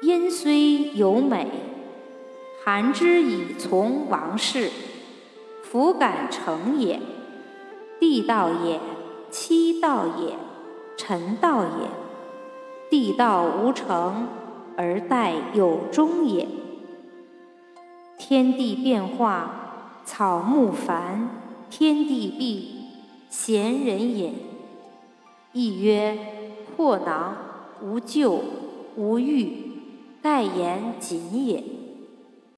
因虽有美，含之以从王室。弗敢成也。地道也，妻道也，臣道也。地道无成，而待有终也。天地变化，草木繁，天地闭，贤人隐。亦曰：破囊无咎，无欲。盖言谨也。